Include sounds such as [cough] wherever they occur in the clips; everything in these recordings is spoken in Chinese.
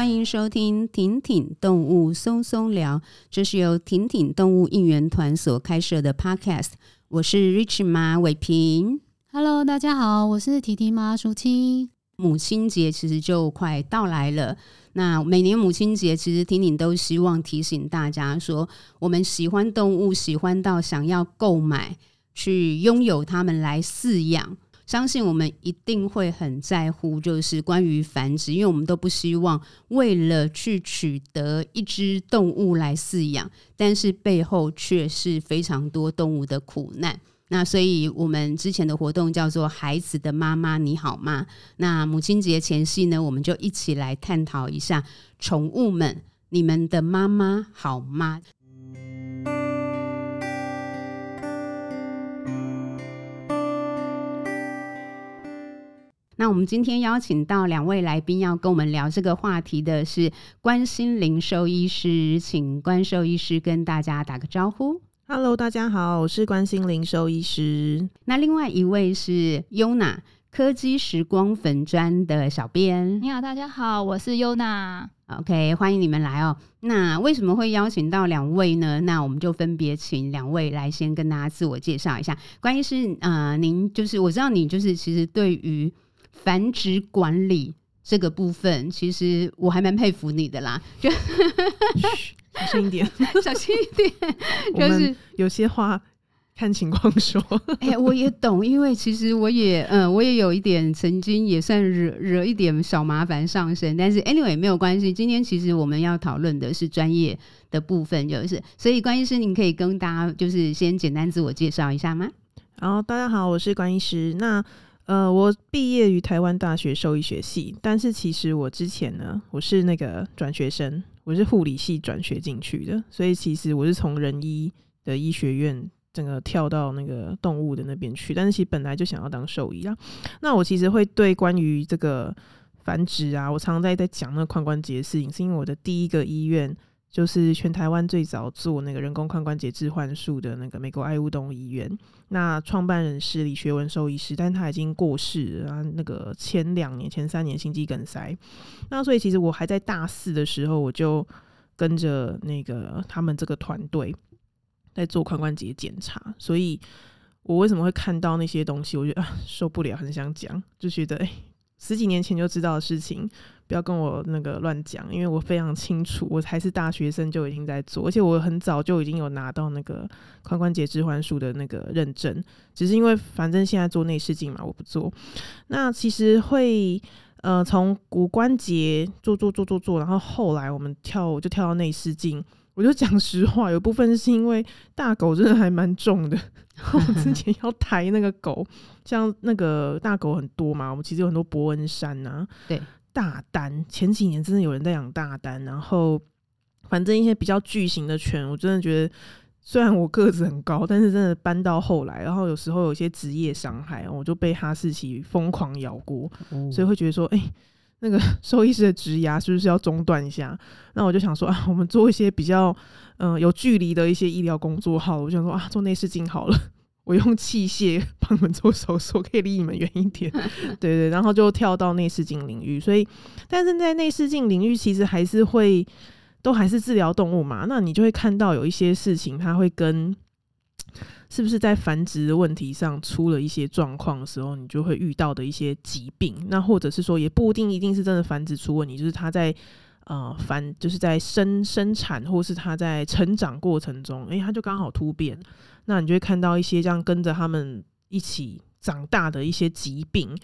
欢迎收听婷婷动物松松聊，这是由婷婷动物应援团所开设的 Podcast。我是 Rich 妈伟平，Hello，大家好，我是提提妈淑清。母亲节其实就快到来了，那每年母亲节，其实婷婷都希望提醒大家说，我们喜欢动物，喜欢到想要购买，去拥有它们来饲养。相信我们一定会很在乎，就是关于繁殖，因为我们都不希望为了去取得一只动物来饲养，但是背后却是非常多动物的苦难。那所以我们之前的活动叫做“孩子的妈妈你好吗”。那母亲节前夕呢，我们就一起来探讨一下宠物们，你们的妈妈好吗？那我们今天邀请到两位来宾，要跟我们聊这个话题的是关心玲兽医师，请关兽医师跟大家打个招呼。Hello，大家好，我是关心玲兽医师。那另外一位是 Yona，柯基时光粉砖的小编。你好，大家好，我是 Yona。OK，欢迎你们来哦。那为什么会邀请到两位呢？那我们就分别请两位来先跟大家自我介绍一下。关于是，呃，您就是我知道你就是其实对于繁殖管理这个部分，其实我还蛮佩服你的啦。就 [laughs] 小心一点，[laughs] 小心一点。[laughs] 就是有些话看情况说。哎、欸，我也懂，因为其实我也嗯，我也有一点曾经也算惹惹一点小麻烦上身，但是 anyway 没有关系。今天其实我们要讨论的是专业的部分，就是所以关医师，您可以跟大家就是先简单自我介绍一下吗？好，大家好，我是关医师。那呃，我毕业于台湾大学兽医学系，但是其实我之前呢，我是那个转学生，我是护理系转学进去的，所以其实我是从人医的医学院整个跳到那个动物的那边去，但是其实本来就想要当兽医啊。那我其实会对关于这个繁殖啊，我常常在在讲那个髋关节的事情，是因为我的第一个医院。就是全台湾最早做那个人工髋关节置换术的那个美国爱乌动物医院，那创办人是李学文兽医师，但他已经过世了。那个前两年、前三年心肌梗塞，那所以其实我还在大四的时候，我就跟着那个他们这个团队在做髋关节检查。所以我为什么会看到那些东西，我觉得啊受不了，很想讲，就觉得哎。欸十几年前就知道的事情，不要跟我那个乱讲，因为我非常清楚，我还是大学生就已经在做，而且我很早就已经有拿到那个髋关节置换术的那个认证，只是因为反正现在做内视镜嘛，我不做。那其实会呃从骨关节做做做做做，然后后来我们跳我就跳到内视镜。我就讲实话，有部分是因为大狗真的还蛮重的。我之 [laughs] 前要抬那个狗，像那个大狗很多嘛，我们其实有很多伯恩山呐、啊，对，大单前几年真的有人在养大单，然后反正一些比较巨型的犬，我真的觉得虽然我个子很高，但是真的搬到后来，然后有时候有些职业伤害，我就被哈士奇疯狂咬过，哦、所以会觉得说，哎、欸。那个兽医师的职涯是不是要中断一下？那我就想说啊，我们做一些比较嗯、呃、有距离的一些医疗工作好了。我想说啊，做内视镜好了，我用器械 [laughs] 帮你们做手术，可以离你们远一点。[laughs] 对，对对，然后就跳到内视镜领域。所以，但是在内视镜领域，其实还是会都还是治疗动物嘛。那你就会看到有一些事情，它会跟。是不是在繁殖的问题上出了一些状况的时候，你就会遇到的一些疾病？那或者是说，也不一定一定是真的繁殖出问题，就是它在呃繁，就是在生生产，或是它在成长过程中，诶、欸，它就刚好突变，那你就会看到一些这样跟着他们一起长大的一些疾病，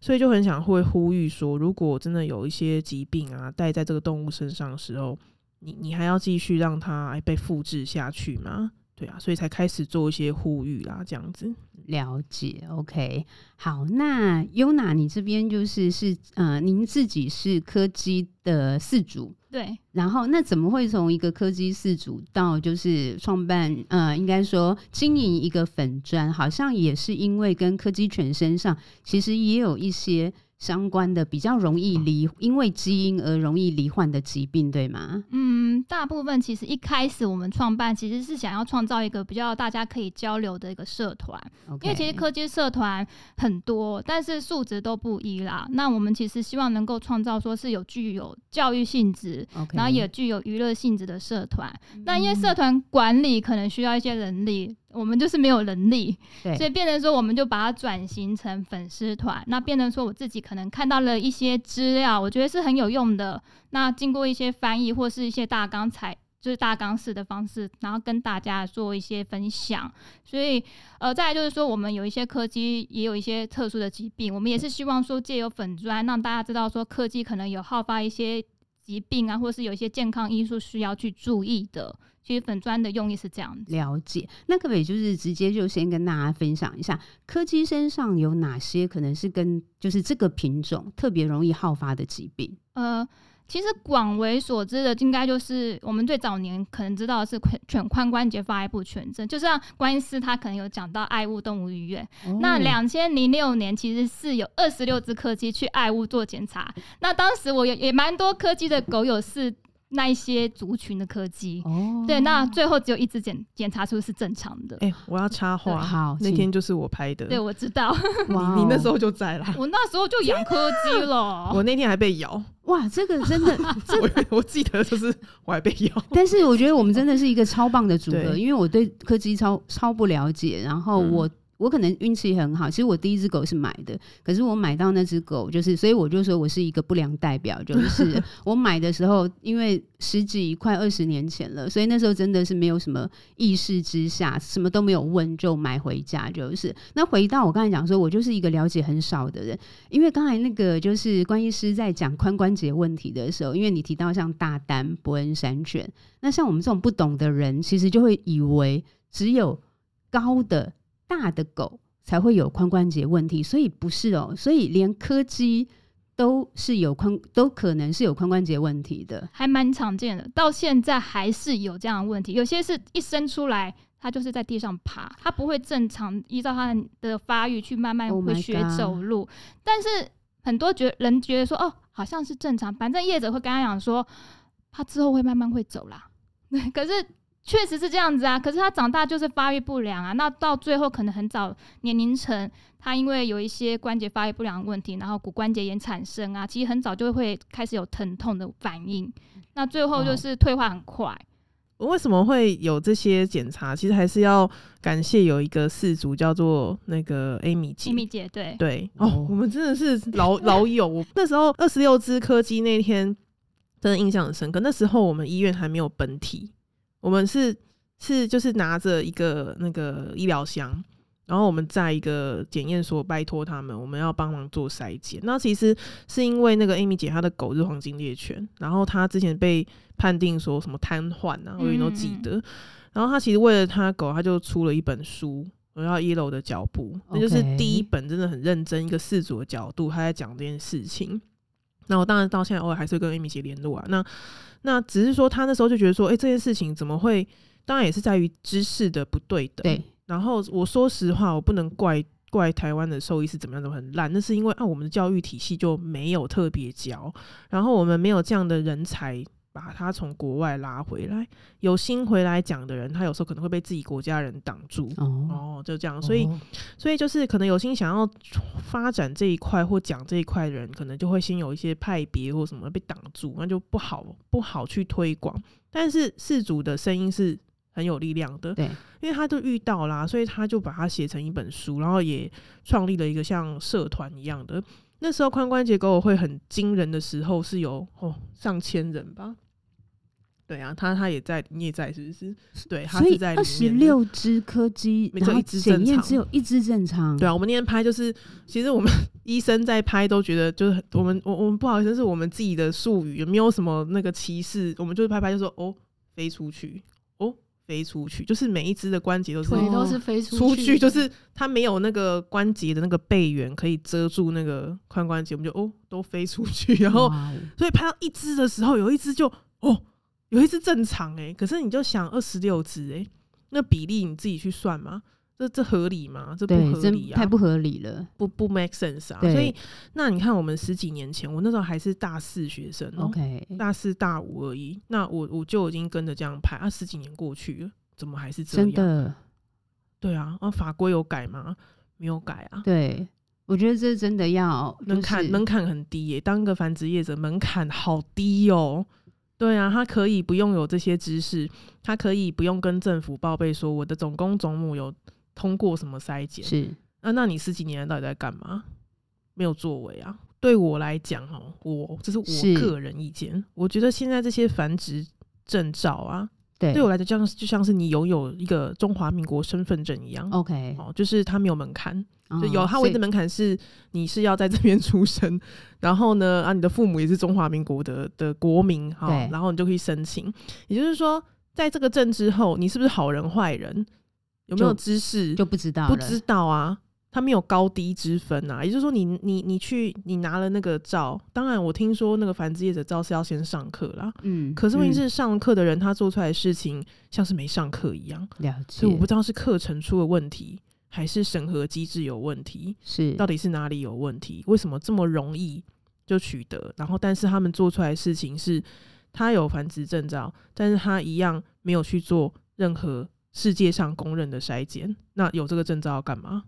所以就很想会呼吁说，如果真的有一些疾病啊带在这个动物身上的时候，你你还要继续让它被复制下去吗？对啊，所以才开始做一些呼吁啦，这样子。了解，OK，好，那 Yona，你这边就是是呃，您自己是柯基的饲主，对，然后那怎么会从一个柯基饲主到就是创办呃，应该说经营一个粉砖，好像也是因为跟柯基犬身上其实也有一些相关的比较容易罹，因为基因而容易罹患的疾病，对吗？嗯，大部分其实一开始我们创办其实是想要创造一个比较大家可以交流的一个社团，Okay. 因为其实科技社团很多，但是素质都不一啦。那我们其实希望能够创造说是有具有教育性质，Okay. 然后也具有娱乐性质的社团。嗯、那因为社团管理可能需要一些人力。我们就是没有能力，对所以变成说，我们就把它转型成粉丝团。那变成说，我自己可能看到了一些资料，我觉得是很有用的。那经过一些翻译或是一些大纲采，就是大纲式的方式，然后跟大家做一些分享。所以，呃，再来就是说，我们有一些科技，也有一些特殊的疾病，我们也是希望说，借由粉砖让大家知道说，科技可能有好发一些疾病啊，或是有一些健康因素需要去注意的。其实粉砖的用意是这样子，了解。那可不可以就是直接就先跟大家分享一下，柯基身上有哪些可能是跟就是这个品种特别容易好发的疾病？呃。其实广为所知的，应该就是我们最早年可能知道的是犬髋关节发育不全症，就像关医师他可能有讲到爱物动物医院。哦、那两千零六年其实是有二十六只柯基去爱物做检查，那当时我也也蛮多柯基的狗友是。那一些族群的柯基，哦、对，那最后只有一只检检查出是正常的。哎、欸，我要插话，好，那天就是我拍的。对，我知道，哇你你那时候就在了。[laughs] 我那时候就养柯基了。我那天还被咬。哇，这个真的，[laughs] 我我记得就是我还被咬。[laughs] 但是我觉得我们真的是一个超棒的组合，因为我对柯基超超不了解，然后我。嗯我可能运气很好，其实我第一只狗是买的，可是我买到那只狗就是，所以我就说我是一个不良代表，就是 [laughs] 我买的时候，因为十几快二十年前了，所以那时候真的是没有什么意识之下，什么都没有问就买回家，就是。那回到我刚才讲说，我就是一个了解很少的人，因为刚才那个就是关医师在讲髋关节问题的时候，因为你提到像大丹、伯恩山犬，那像我们这种不懂的人，其实就会以为只有高的。大的狗才会有髋关节问题，所以不是哦，所以连柯基都是有髋，都可能是有髋关节问题的，还蛮常见的。到现在还是有这样的问题，有些是一生出来，它就是在地上爬，它不会正常依照它的发育去慢慢会学走路。Oh、但是很多觉人觉得说，哦，好像是正常，反正业者会跟他讲说，他之后会慢慢会走啦。[laughs] 对，可是。确实是这样子啊，可是他长大就是发育不良啊，那到最后可能很早年龄层，他因为有一些关节发育不良的问题，然后骨关节炎产生啊，其实很早就会开始有疼痛的反应，那最后就是退化很快。哦、为什么会有这些检查？其实还是要感谢有一个氏族叫做那个 Amy 姐，Amy 姐对对哦，我们真的是老老友。[laughs] 那时候二十六只柯基那天真的印象很深刻，那时候我们医院还没有本体。我们是是就是拿着一个那个医疗箱，然后我们在一个检验所拜托他们，我们要帮忙做筛检。那其实是因为那个 Amy 姐她的狗是黄金猎犬，然后她之前被判定说什么瘫痪啊，我永远都记得。嗯、然后她其实为了她狗，她就出了一本书，我要 Yellow 的脚步，那就是第一本真的很认真一个事主的角度，她在讲这件事情。那我当然到现在偶尔还是会跟 Amy 姐联络啊。那那只是说，他那时候就觉得说，哎、欸，这件事情怎么会？当然也是在于知识的不对等。对。然后我说实话，我不能怪怪台湾的兽医是怎么样都很烂，那是因为啊，我们的教育体系就没有特别教，然后我们没有这样的人才。把他从国外拉回来，有心回来讲的人，他有时候可能会被自己国家人挡住。哦，哦，就这样，所以，哦、所以就是可能有心想要发展这一块或讲这一块的人，可能就会先有一些派别或什么被挡住，那就不好不好去推广。但是事主的声音是很有力量的，对，因为他就遇到啦，所以他就把它写成一本书，然后也创立了一个像社团一样的。那时候髋关节狗会很惊人的时候，是有哦上千人吧。对啊，他他也在，你也在，是不是？对，他是在。二十六只柯基，没错一只有一只正常。对啊，我们那天拍就是，其实我们 [laughs] 医生在拍都觉得，就是我们我我们不好意思，是我们自己的术语，有没有什么那个歧视？我们就是拍拍就说哦，飞出去，哦，飞出去，就是每一只的关节都是腿都是飞出去，出去就是它没有那个关节的那个背缘可以遮住那个髋关节，我们就哦都飞出去，[laughs] 然后所以拍到一只的时候，有一只就哦。有一只正常诶、欸，可是你就想二十六只诶，那比例你自己去算嘛。这这合理吗？这不合理啊，太不合理了，不不 make sense 啊。所以那你看，我们十几年前，我那时候还是大四学生，OK，大四大五而已。那我我就已经跟着这样拍啊，十几年过去了，怎么还是这样？真的？对啊，啊，法规有改吗？没有改啊。对，我觉得这真的要门槛门槛很低耶、欸，当个繁殖业者门槛好低哦、喔。对啊，他可以不用有这些知识，他可以不用跟政府报备说我的总公总母有。通过什么筛检？是那、啊，那你十几年到底在干嘛？没有作为啊！对我来讲，哦，我这是我个人意见，我觉得现在这些繁殖证照啊，对，对我来讲，就像就像是你拥有一个中华民国身份证一样。OK，哦，就是它没有门槛，哦，就有它唯一的门槛是你是要在这边出生，[laughs] 然后呢，啊，你的父母也是中华民国的的国民，哈，然后你就可以申请。也就是说，在这个证之后，你是不是好人坏人？有没有知识就，就不知道，不知道啊，他没有高低之分啊。也就是说你，你你你去，你拿了那个照，当然我听说那个繁殖业者照是要先上课啦。嗯，可是问题是上课的人他做出来的事情像是没上课一样。了解，所以我不知道是课程出了问题，还是审核机制有问题，是到底是哪里有问题？为什么这么容易就取得？然后，但是他们做出来的事情是，他有繁殖证照，但是他一样没有去做任何。世界上公认的筛检，那有这个证照要干嘛？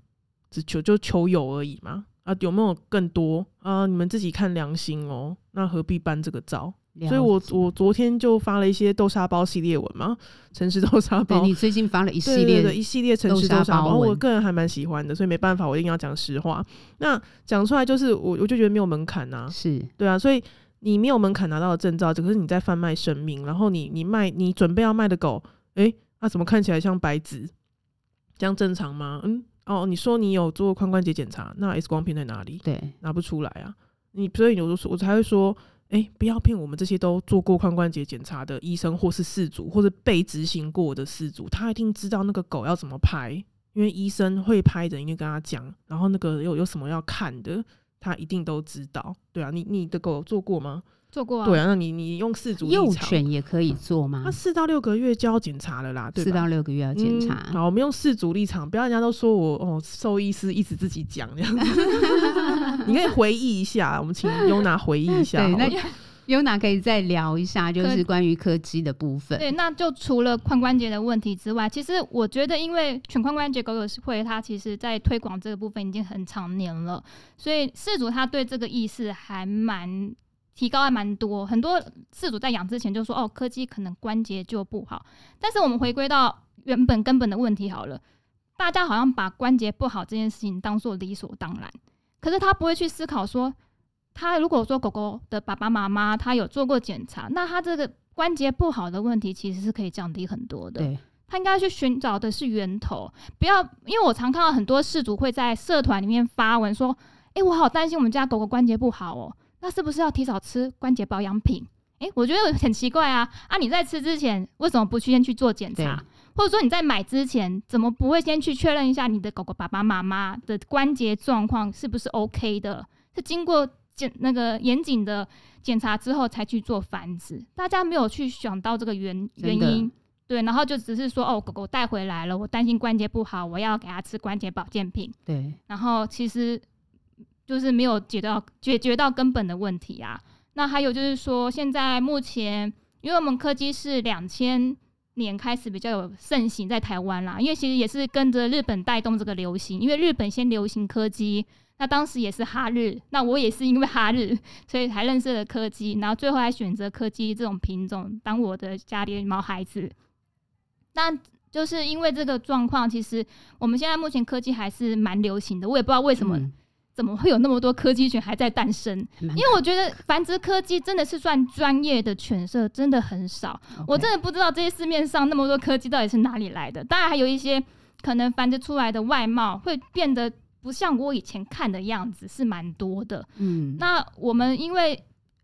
只求就求有而已嘛。啊，有没有更多啊？你们自己看良心哦。那何必办这个照？所以我我昨天就发了一些豆沙包系列文嘛，诚实豆沙包。你最近发了一系列的一系列诚实豆沙包，我个人还蛮喜欢的，所以没办法，我一定要讲实话。那讲出来就是我我就觉得没有门槛啊，是对啊，所以你没有门槛拿到的证照，只是你在贩卖生命，然后你你卖你准备要卖的狗，诶、欸。那、啊、怎么看起来像白纸？这样正常吗？嗯，哦，你说你有做髋关节检查，那 X 光片在哪里？对，拿不出来啊。你所以我说我才会说，哎、欸，不要骗我们这些都做过髋关节检查的医生，或是事主，或者被执行过的事主，他一定知道那个狗要怎么拍，因为医生会拍的，因为跟他讲，然后那个有有什么要看的，他一定都知道。对啊，你你的狗做过吗？做过啊，对啊，那你你用四足幼犬也可以做吗？他四到六个月就要检查了啦，对吧？四到六个月要检查。嗯。好，我们用四足立场，不要人家都说我哦，兽医师一直自己讲这样子。[laughs] 你可以回忆一下，我们请优娜回忆一下。对，那优娜可以再聊一下，就是关于柯基的部分。对，那就除了髋关节的问题之外，其实我觉得，因为全髋关节狗友会，它其实在推广这个部分已经很长年了，所以饲主他对这个意识还蛮。提高还蛮多，很多饲主在养之前就说：“哦，柯基可能关节就不好。”但是我们回归到原本根本的问题好了，大家好像把关节不好这件事情当做理所当然，可是他不会去思考说，他如果说狗狗的爸爸妈妈他有做过检查，那他这个关节不好的问题其实是可以降低很多的。对，他应该去寻找的是源头，不要因为我常看到很多事主会在社团里面发文说：“哎、欸，我好担心我们家狗狗关节不好哦。”那是不是要提早吃关节保养品？诶、欸，我觉得很奇怪啊！啊，你在吃之前为什么不去先去做检查？或者说你在买之前怎么不会先去确认一下你的狗狗爸爸妈妈的关节状况是不是 OK 的？是经过检那个严谨的检查之后才去做繁殖？大家没有去想到这个原原因，对，然后就只是说哦，狗狗带回来了，我担心关节不好，我要给它吃关节保健品。对，然后其实。就是没有解到解决到根本的问题啊。那还有就是说，现在目前，因为我们柯基是两千年开始比较有盛行在台湾啦，因为其实也是跟着日本带动这个流行，因为日本先流行柯基，那当时也是哈日，那我也是因为哈日，[laughs] 所以才认识了柯基，然后最后还选择柯基这种品种当我的家里的毛孩子。那就是因为这个状况，其实我们现在目前柯基还是蛮流行的，我也不知道为什么。嗯怎么会有那么多柯基犬还在诞生？因为我觉得繁殖柯基真的是算专业的犬舍，真的很少。我真的不知道这些市面上那么多柯基到底是哪里来的。当然还有一些可能繁殖出来的外貌会变得不像我以前看的样子，是蛮多的。嗯，那我们因为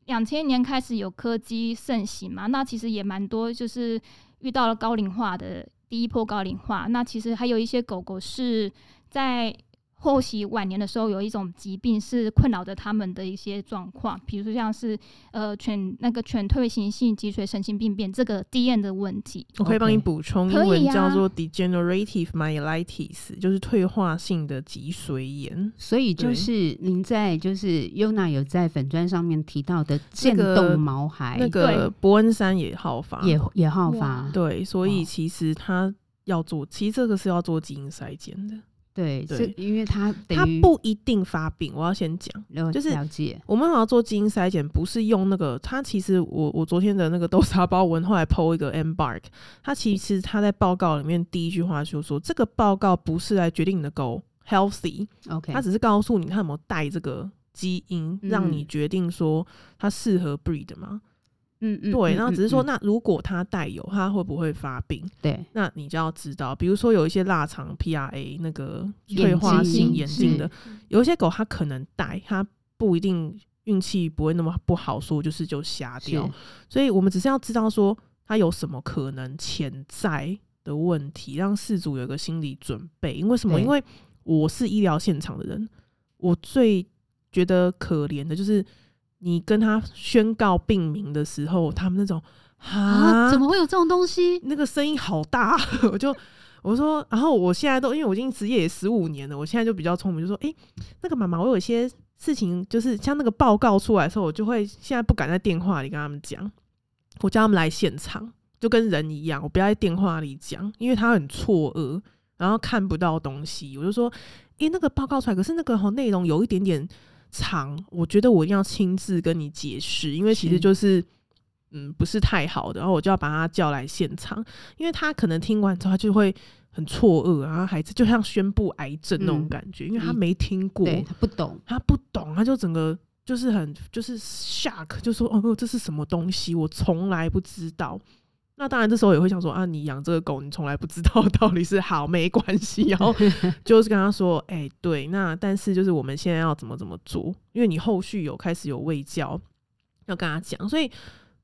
两千年开始有柯基盛行嘛，那其实也蛮多，就是遇到了高龄化的第一波高龄化。那其实还有一些狗狗是在。后期晚年的时候，有一种疾病是困扰着他们的一些状况，比如说像是呃犬那个犬退行性脊髓神经病变这个 DM 的问题。我可以帮你补充，英文叫做 degenerative myelitis，就是退化性的脊髓炎。所以就是您在就是 Yuna 有在粉砖上面提到的渐冻毛孩，那个伯恩山也好发，也也好发。对，所以其实他要做，其实这个是要做基因筛检的。对，对，因为他他不一定发病。我要先讲，就是了解。我们好像做基因筛检，不是用那个。他其实我我昨天的那个豆沙包文后来 PO 一个 Embark，他其实他在报告里面第一句话就说，这个报告不是来决定你的狗 healthy，OK，他只是告诉你他有没有带这个基因，让你决定说它适合 breed 吗？嗯嗯，对，然后只是说，那如果它带有，它会不会发病？对，那你就要知道，比如说有一些腊肠 PRA 那个退化性眼睛的，有一些狗它可能带，它不一定运气不会那么不好，说就是就瞎掉。所以我们只是要知道说它有什么可能潜在的问题，让事主有个心理准备。因为什么？因为我是医疗现场的人，我最觉得可怜的就是。你跟他宣告病名的时候，他们那种啊，怎么会有这种东西？那个声音好大，[laughs] 我就我说，然后我现在都因为我已经职业也十五年了，我现在就比较聪明，就说，诶、欸，那个妈妈，我有一些事情，就是像那个报告出来的时候，我就会现在不敢在电话里跟他们讲，我叫他们来现场，就跟人一样，我不要在电话里讲，因为他很错愕，然后看不到东西，我就说，诶、欸，那个报告出来，可是那个内容有一点点。长，我觉得我一定要亲自跟你解释，因为其实就是，嗯，不是太好的，然后我就要把他叫来现场，因为他可能听完之后他就会很错愕，然后孩子就像宣布癌症那种感觉，嗯、因为他没听过，他不懂，他不懂，他就整个就是很就是 shock，就说哦，这是什么东西，我从来不知道。那当然，这时候也会想说啊，你养这个狗，你从来不知道 [laughs] 到底是好没关系，然后 [laughs] 就是跟他说，哎、欸，对，那但是就是我们现在要怎么怎么做，因为你后续有开始有喂教要跟他讲，所以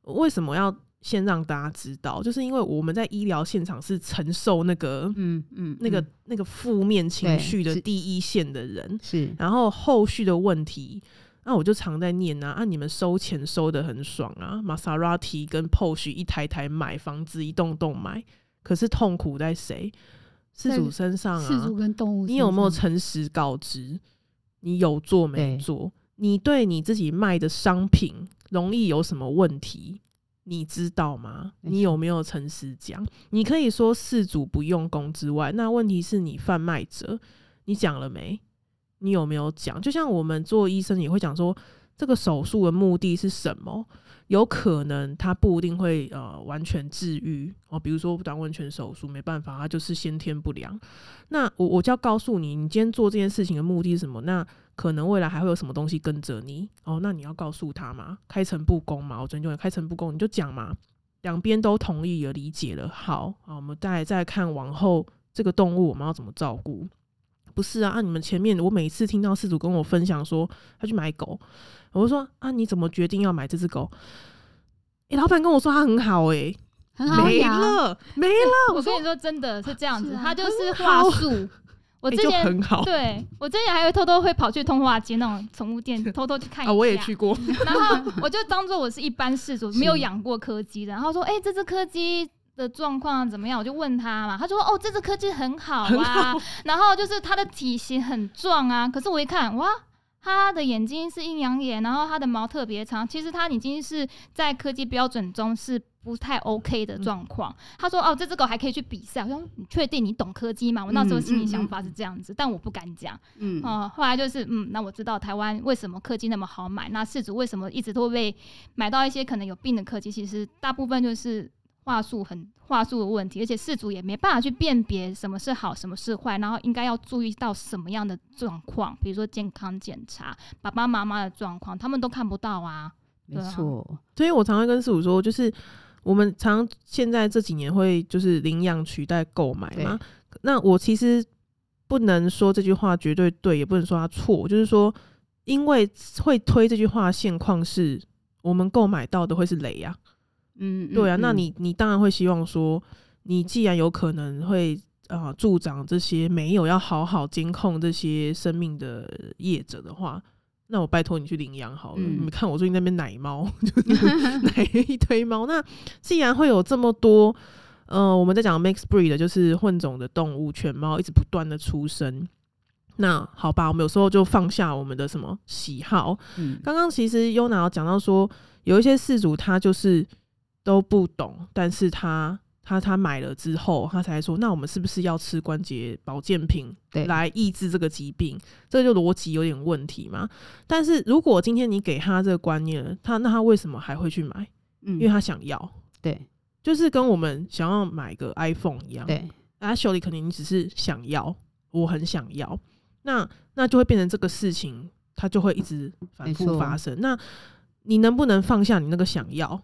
为什么要先让大家知道，就是因为我们在医疗现场是承受那个嗯嗯那个那个负面情绪的第一线的人，是，然后后续的问题。那、啊、我就常在念啊，啊，你们收钱收的很爽啊，玛莎拉蒂跟 Porsche 一台台买，房子一栋栋买，可是痛苦在谁？事主身上啊，事主跟动物，你有没有诚实告知？你有做没做？你对你自己卖的商品容易有什么问题？你知道吗？你有没有诚实讲？你可以说事主不用功之外，那问题是你贩卖者，你讲了没？你有没有讲？就像我们做医生也会讲说，这个手术的目的是什么？有可能他不一定会呃完全治愈哦。比如说短吻犬手术，没办法，它就是先天不良。那我我就要告诉你，你今天做这件事情的目的是什么？那可能未来还会有什么东西跟着你哦？那你要告诉他嘛，开诚布公嘛。我尊重你，开诚布公，你就讲嘛，两边都同意了，理解了。好，好，我们再再看往后这个动物我们要怎么照顾。不是啊，啊，你们前面我每次听到事主跟我分享说他去买狗，我就说啊，你怎么决定要买这只狗？诶、欸，老板跟我说他很好、欸，诶，很好没了没了。我跟你说真的是这样子，他就是话术。[laughs] 我之前、欸、很好，对我之前还会偷偷会跑去通化街那种宠物店 [laughs] 偷偷去看一下。啊，我也去过。然后我就当做我是一般事主，[laughs] 没有养过柯基的。然后说，哎、欸，这只柯基。的状况怎么样？我就问他嘛，他说：“哦，这只柯基很好啊，好，[laughs] 然后就是它的体型很壮啊。可是我一看，哇，它的眼睛是阴阳眼，然后它的毛特别长。其实它已经是在科技标准中是不太 OK 的状况。嗯”他说：“哦，这只狗还可以去比赛。”我说：“你确定你懂科技吗？”我那时候心里想法是这样子，嗯嗯嗯、但我不敢讲。嗯，哦、呃，后来就是嗯，那我知道台湾为什么柯基那么好买，那饲主为什么一直都会被买到一些可能有病的柯基？其实大部分就是。话术很话术的问题，而且事主也没办法去辨别什么是好，什么是坏，然后应该要注意到什么样的状况，比如说健康检查、爸爸妈妈的状况，他们都看不到啊。没错，所以我常常跟事主说，就是我们常现在这几年会就是领养取代购买嘛。那我其实不能说这句话绝对对，也不能说它错，就是说，因为会推这句话，现况是我们购买到的会是雷呀、啊。嗯，对啊，嗯、那你你当然会希望说，你既然有可能会呃助长这些没有要好好监控这些生命的业者的话，那我拜托你去领养好了。嗯、你看我最近那边奶猫，[laughs] 就是奶一堆猫。那既然会有这么多，呃，我们在讲 mixed breed 的，就是混种的动物，犬猫一直不断的出生。那好吧，我们有时候就放下我们的什么喜好。刚刚、嗯、其实 Yona 有讲到说，有一些事主他就是都不懂，但是他。他他买了之后，他才说：“那我们是不是要吃关节保健品来抑制这个疾病？”这就逻辑有点问题嘛。但是如果今天你给他这个观念，他那他为什么还会去买？嗯，因为他想要。对，就是跟我们想要买个 iPhone 一样。对，Actually 可能你只是想要，我很想要，那那就会变成这个事情，它就会一直反复发生。那你能不能放下你那个想要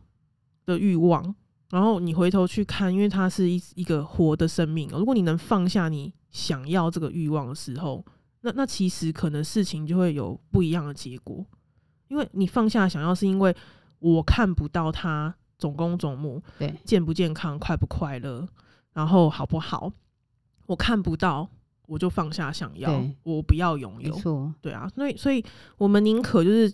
的欲望？然后你回头去看，因为它是一一个活的生命。如果你能放下你想要这个欲望的时候，那那其实可能事情就会有不一样的结果。因为你放下想要，是因为我看不到它总公总母，对，健不健康，快不快乐，然后好不好，我看不到，我就放下想要，我不要拥有，错对啊。所以，所以我们宁可就是。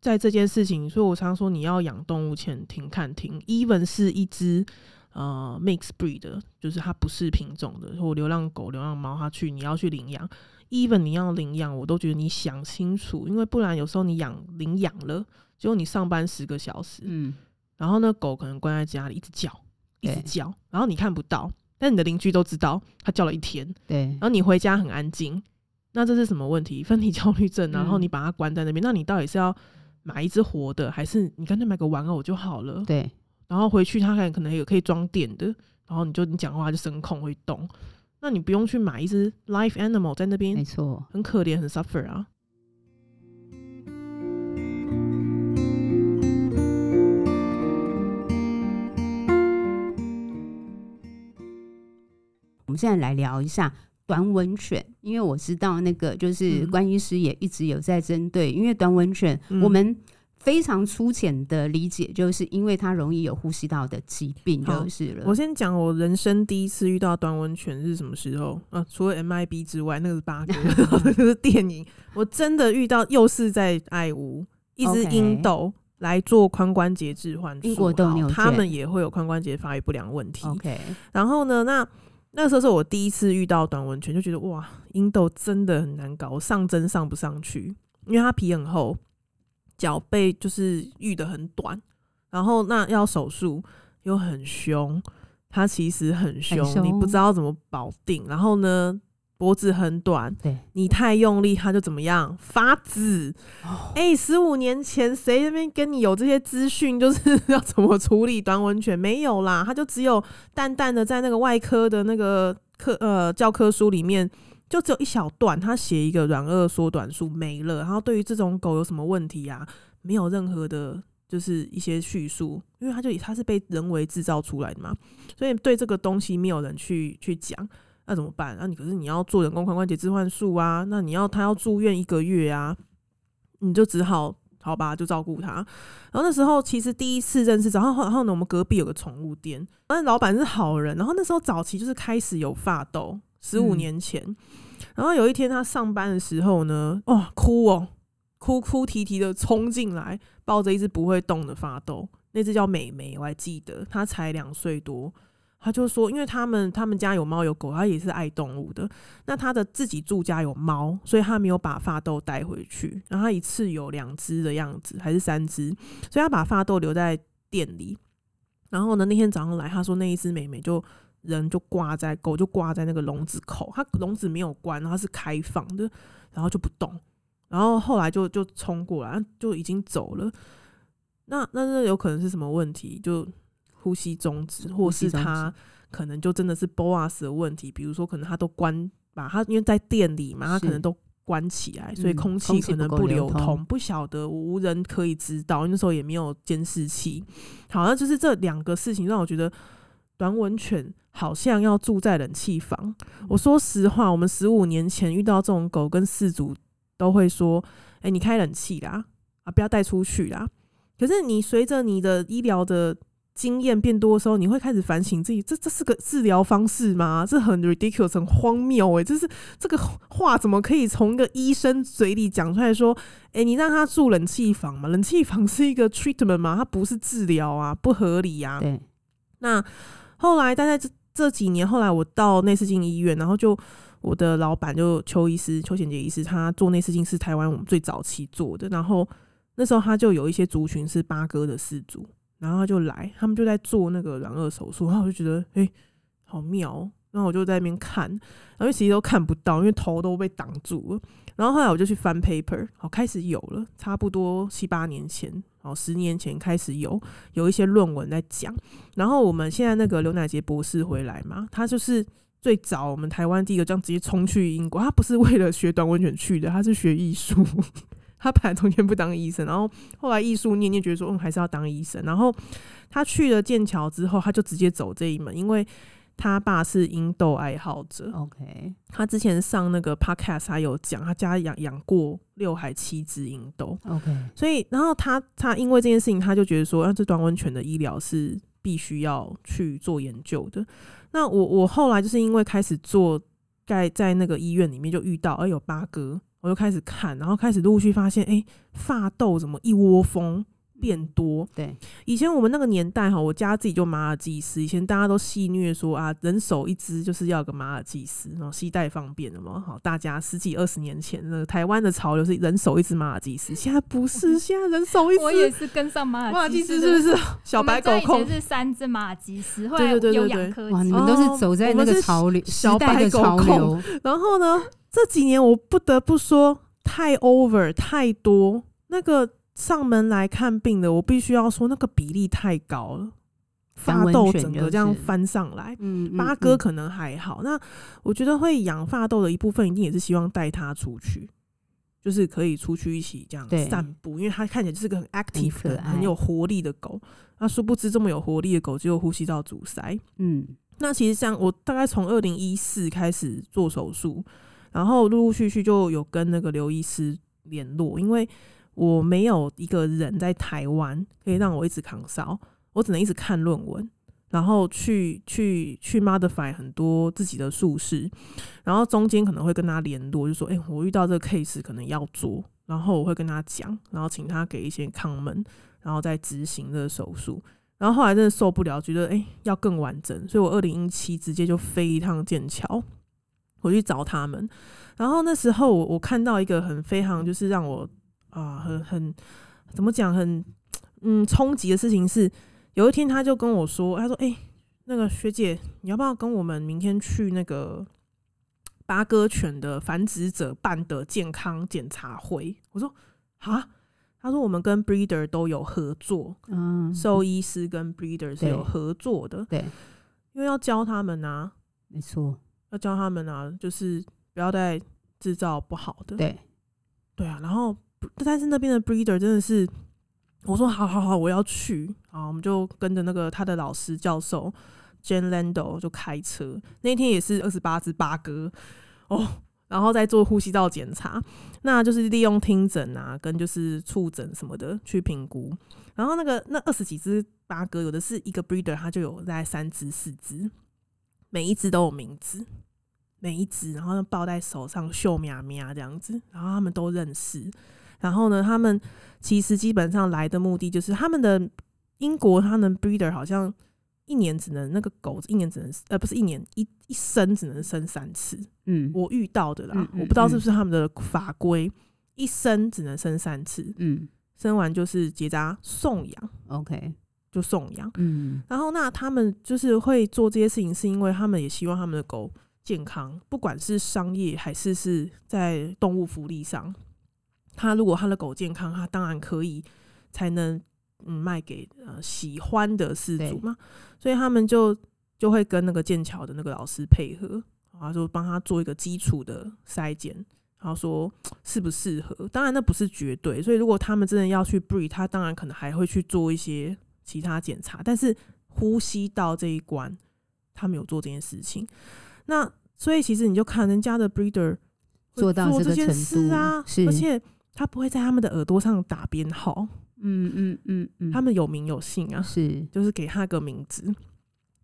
在这件事情，所以我常说你要养动物前停看停，even 是一只呃 mixed breed 的，就是它不是品种的，或流浪狗、流浪猫，它去你要去领养，even 你要领养，我都觉得你想清楚，因为不然有时候你养领养了，结果你上班十个小时，嗯，然后呢狗可能关在家里一直叫，一直叫，然后你看不到，但你的邻居都知道它叫了一天，对，然后你回家很安静，那这是什么问题？分离焦虑症，然后你把它关在那边，嗯、那你到底是要？买一只活的，还是你干脆买个玩偶就好了。对，然后回去它还可能有可以装电的，然后你就你讲话就声控会动，那你不用去买一只 live animal 在那边，没错，很可怜很 suffer 啊。我们现在来聊一下。短吻犬，因为我知道那个就是关医师也一直有在针对，嗯、因为短吻犬我们非常粗浅的理解，就是因为它容易有呼吸道的疾病，就是了。我先讲我人生第一次遇到短吻犬是什么时候啊？除了 MIB 之外，那个是八哥，[laughs] 那个是电影。我真的遇到，又是在爱屋，一只英斗来做髋关节置换术，英国斗牛，他们也会有髋关节发育不良问题。OK，然后呢，那。那时候是我第一次遇到短吻犬，就觉得哇，英斗真的很难搞，上针上不上去，因为它皮很厚，脚背就是愈的很短，然后那要手术又很凶，它其实很凶，很凶，你不知道怎么保定，然后呢，脖子很短，对你太用力，它就怎么样发紫。哎、哦，十五年前谁那边跟你有这些资讯，就是要怎么处理短吻犬？没有啦，它就只有淡淡的在那个外科的那个课呃教科书里面，就只有一小段，他写一个软腭缩短术没了。然后对于这种狗有什么问题啊？没有任何的，就是一些叙述，因为它就它是被人为制造出来的嘛，所以对这个东西没有人去去讲。那怎么办？那、啊、你可是你要做人工髋关节置换术啊？那你要他要住院一个月啊？你就只好好吧，就照顾他。然后那时候其实第一次认识，然后然后呢，我们隔壁有个宠物店，那老板是好人。然后那时候早期就是开始有发痘，十五年前。嗯、然后有一天他上班的时候呢，哇，哭哦，哭哭啼啼的冲进来，抱着一只不会动的法斗，那只叫美美，我还记得，它才两岁多。他就说，因为他们他们家有猫有狗，他也是爱动物的。那他的自己住家有猫，所以他没有把发豆带回去。然后他一次有两只的样子，还是三只，所以他把发豆留在店里。然后呢，那天早上来，他说那一只美美就人就挂在狗就挂在那个笼子口，它笼子没有关，然后是开放的，然后就不动。然后后来就就冲过来，就已经走了。那那那有可能是什么问题？就呼吸中止，或是他可能就真的是 BOAS 的问题，比如说可能他都关，把他因为在店里嘛，他可能都关起来，所以空气可能不流通，不晓得无人可以知道，那时候也没有监视器。好，那就是这两个事情让我觉得短吻犬好像要住在冷气房。我说实话，我们十五年前遇到这种狗，跟饲主都会说：“哎，你开冷气啦，啊，不要带出去啦。”可是你随着你的医疗的经验变多的时候，你会开始反省自己，这这是个治疗方式吗？这很 ridiculous，很荒谬诶、欸，这是这个话怎么可以从一个医生嘴里讲出来说？诶、欸，你让他住冷气房嘛？冷气房 [laughs] 是一个 treatment 嘛？它不是治疗啊，不合理呀、啊。对。那后来大概这这几年，后来我到内视镜医院，然后就。我的老板就邱医师、邱显杰医师，他做内视镜是台湾我们最早期做的。然后那时候他就有一些族群是八哥的饲主，然后他就来，他们就在做那个软腭手术。然后我就觉得，哎、好妙。然后我就在那边看，然后其实都看不到，因为头都被挡住了。然后后来我就去翻 paper，好，开始有了，差不多七八年前，好，十年前开始有有一些论文在讲。然后我们现在那个刘乃杰博士回来嘛，他就是。最早我们台湾第一个这样直接冲去英国，他不是为了学短吻犬去的，他是学艺术。他本来从前不当医生，然后后来艺术念念觉得说，嗯，还是要当医生。然后他去了剑桥之后，他就直接走这一门，因为他爸是英斗爱好者。OK，他之前上那个 Podcast 他有讲，他家养养过六还七只英斗。OK，所以然后他他因为这件事情，他就觉得说，啊，这短温泉的医疗是必须要去做研究的。那我我后来就是因为开始做，在在那个医院里面就遇到，哎，有八哥，我就开始看，然后开始陆续发现，哎，法斗怎么一窝蜂。变多，对，以前我们那个年代哈，我家自己就马尔济斯，以前大家都戏谑说啊，人手一只就是要个马尔济斯，然后携带方便的嘛，好，大家十几二十年前那个台湾的潮流是人手一只马尔济斯，现在不是，现在人手一只，[laughs] 我也是跟上马尔济斯，是不是？[laughs] 小白狗控是三只马尔济斯，对对对对对，哇，你们都是走在那个潮流，小白狗控。然后呢，这几年我不得不说，太 over 太多那个。上门来看病的，我必须要说那个比例太高了，发痘整个这样翻上来，嗯，八哥可能还好。那我觉得会养发痘的一部分，一定也是希望带它出去，就是可以出去一起这样散步，因为它看起来就是个很 active 的、很有活力的狗。那殊不知这么有活力的狗，只有呼吸道阻塞。嗯，那其实像我大概从二零一四开始做手术，然后陆陆续续就有跟那个刘医师联络，因为。我没有一个人在台湾可以让我一直扛烧，我只能一直看论文，然后去去去 modify 很多自己的术式，然后中间可能会跟他联络，就说：“哎、我遇到这个 case 可能要做，然后我会跟他讲，然后请他给一些 comment，然后再执行这个手术。”然后后来真的受不了，觉得哎、要更完整，所以我二零一七直接就飞一趟剑桥，我去找他们。然后那时候我我看到一个很非常就是让我。啊，很很怎么讲，很嗯冲击的事情是，有一天他就跟我说，他说：“哎、欸，那个学姐，你要不要跟我们明天去那个八哥犬的繁殖者办的健康检查会？”我说：“啊。”他说：“我们跟 breeder 都有合作，嗯，兽医师跟 breeder 是有合作的，对，因为要教他们啊，没错，要教他们啊，就是不要再制造不好的，对，对啊，然后。”但是那边的 breeder 真的是，我说好好好，我要去啊！我们就跟着那个他的老师教授 Jane Lando 就开车，那天也是二十八只八哥哦，然后再做呼吸道检查，那就是利用听诊啊，跟就是触诊什么的去评估。然后那个那二十几只八哥，有的是一个 breeder，他就有在三只四只，每一只都有名字。每一只，然后抱在手上秀喵喵这样子，然后他们都认识。然后呢，他们其实基本上来的目的就是他们的英国，他们 breeder 好像一年只能那个狗一年只能呃不是一年一一生只能生三次。嗯，我遇到的啦，嗯嗯、我不知道是不是他们的法规，一生只能生三次。嗯，生完就是结扎送养，OK 就送养。嗯，然后那他们就是会做这些事情，是因为他们也希望他们的狗健康，不管是商业还是是在动物福利上。他如果他的狗健康，他当然可以才能嗯卖给呃喜欢的饲主嘛，所以他们就就会跟那个剑桥的那个老师配合，然后就帮他做一个基础的筛检，然后说适不适合。当然那不是绝对，所以如果他们真的要去 breed，他当然可能还会去做一些其他检查。但是呼吸道这一关，他没有做这件事情。那所以其实你就看人家的 breeder 做到这个程度啊，而且。他不会在他们的耳朵上打编号，嗯嗯嗯嗯，他们有名有姓啊，是。就是给他个名字，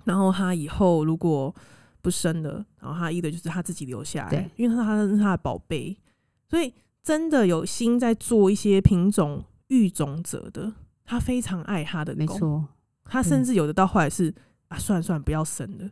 然后他以后如果不生了，然后他一的就是他自己留下来，因为他他是他的宝贝，所以真的有心在做一些品种育种者的，他非常爱他的狗，没错，他甚至有的到后来是、嗯、啊，算了算了，不要生了。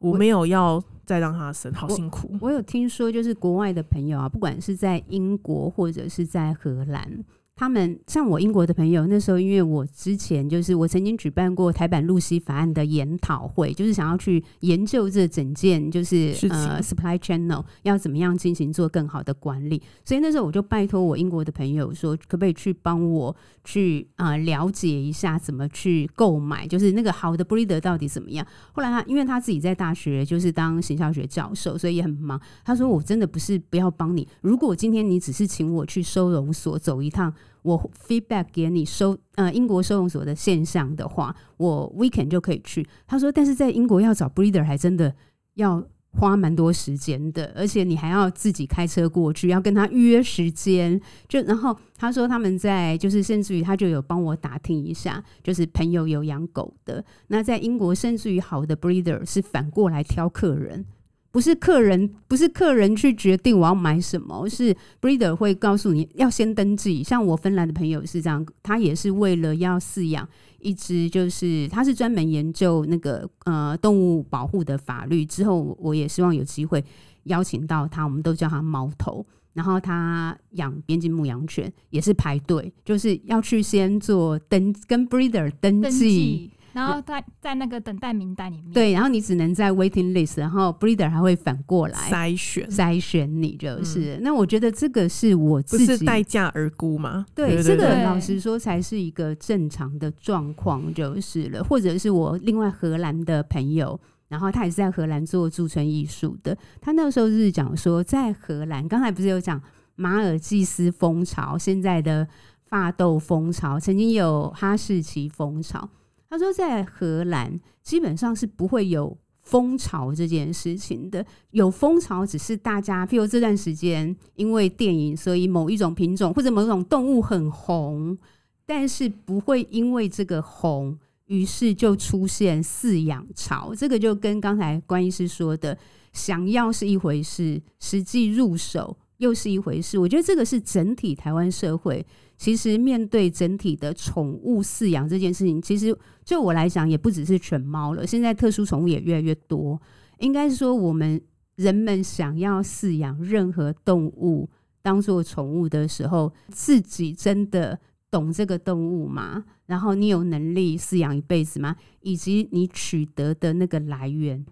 我没有要再让他生，好辛苦。我有听说，就是国外的朋友啊，不管是在英国或者是在荷兰。他们像我英国的朋友，那时候因为我之前就是我曾经举办过台版露西法案的研讨会，就是想要去研究这整件就是呃 supply channel 要怎么样进行做更好的管理，所以那时候我就拜托我英国的朋友说，可不可以去帮我去啊、呃、了解一下怎么去购买，就是那个好的 breeder 到底怎么样。后来他因为他自己在大学就是当行销学教授，所以也很忙。他说我真的不是不要帮你，如果今天你只是请我去收容所走一趟。我 feedback 给你收呃英国收容所的现象的话，我 weekend 就可以去。他说，但是在英国要找 breeder 还真的要花蛮多时间的，而且你还要自己开车过去，要跟他预约时间。就然后他说他们在就是甚至于他就有帮我打听一下，就是朋友有养狗的，那在英国甚至于好的 breeder 是反过来挑客人。不是客人，不是客人去决定我要买什么，是 breeder 会告诉你要先登记。像我芬兰的朋友是这样，他也是为了要饲养一只，就是他是专门研究那个呃动物保护的法律。之后我也希望有机会邀请到他，我们都叫他猫头。然后他养边境牧羊犬也是排队，就是要去先做登跟 breeder 登记。然后在在那个等待名单里面，对，然后你只能在 waiting list，然后 breeder 还会反过来筛选筛选你，就是、嗯。那我觉得这个是我自己不是待价而沽嘛？对，这个老实说才是一个正常的状况就是了。或者是我另外荷兰的朋友，然后他也是在荷兰做驻村艺术的，他那个时候是讲说，在荷兰刚才不是有讲马尔济斯风潮，现在的法斗风潮，曾经有哈士奇风潮。他说，在荷兰基本上是不会有蜂潮这件事情的。有蜂潮只是大家，譬如这段时间因为电影，所以某一种品种或者某种动物很红，但是不会因为这个红，于是就出现饲养潮。这个就跟刚才关医师说的，想要是一回事，实际入手又是一回事。我觉得这个是整体台湾社会。其实面对整体的宠物饲养这件事情，其实就我来讲，也不只是犬猫了。现在特殊宠物也越来越多。应该说，我们人们想要饲养任何动物当做宠物的时候，自己真的懂这个动物吗？然后你有能力饲养一辈子吗？以及你取得的那个来源？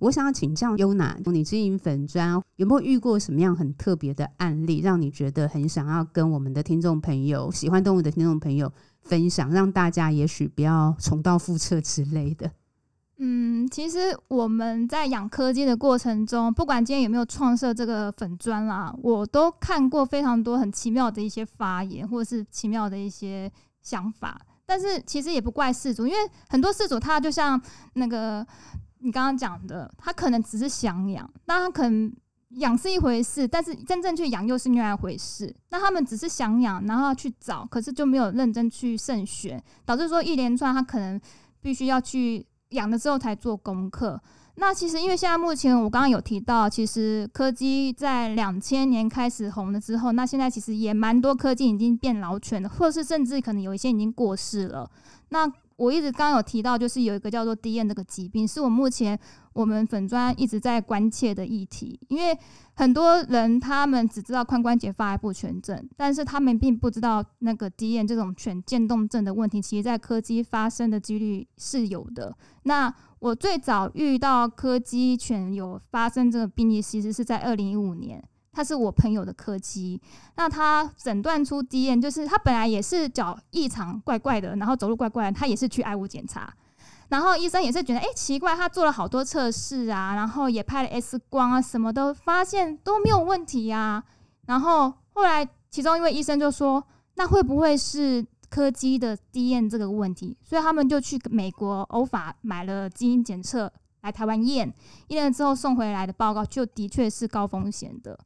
我想要请教优娜，你经营粉砖有没有遇过什么样很特别的案例，让你觉得很想要跟我们的听众朋友、喜欢动物的听众朋友分享，让大家也许不要重蹈覆辙之类的？嗯，其实我们在养柯基的过程中，不管今天有没有创设这个粉砖啦，我都看过非常多很奇妙的一些发言，或者是奇妙的一些想法。但是其实也不怪事主，因为很多事主他就像那个。你刚刚讲的，他可能只是想养，那他可能养是一回事，但是真正去养又是另外一回事。那他们只是想养，然后去找，可是就没有认真去慎选，导致说一连串他可能必须要去养了之后才做功课。那其实因为现在目前我刚刚有提到，其实柯基在两千年开始红了之后，那现在其实也蛮多柯基已经变老犬了，或者是甚至可能有一些已经过世了。那我一直刚有提到，就是有一个叫做 DM 这个疾病，是我目前我们粉专一直在关切的议题。因为很多人他们只知道髋关节发育不全症，但是他们并不知道那个 DM 这种犬渐冻症的问题，其实在柯基发生的几率是有的。那我最早遇到柯基犬有发生这个病例，其实是在二零一五年。他是我朋友的柯基，那他诊断出 DM，就是他本来也是脚异常怪怪的，然后走路怪怪的，他也是去爱屋检查，然后医生也是觉得哎、奇怪，他做了好多测试啊，然后也拍了 X 光啊，什么都发现都没有问题、啊，然后后来其中一位医生就说，那会不会是柯基的 DM 这个问题？所以他们就去美国欧法买了基因检测。来台湾验，验了之后送回来的报告就的确是高风险的。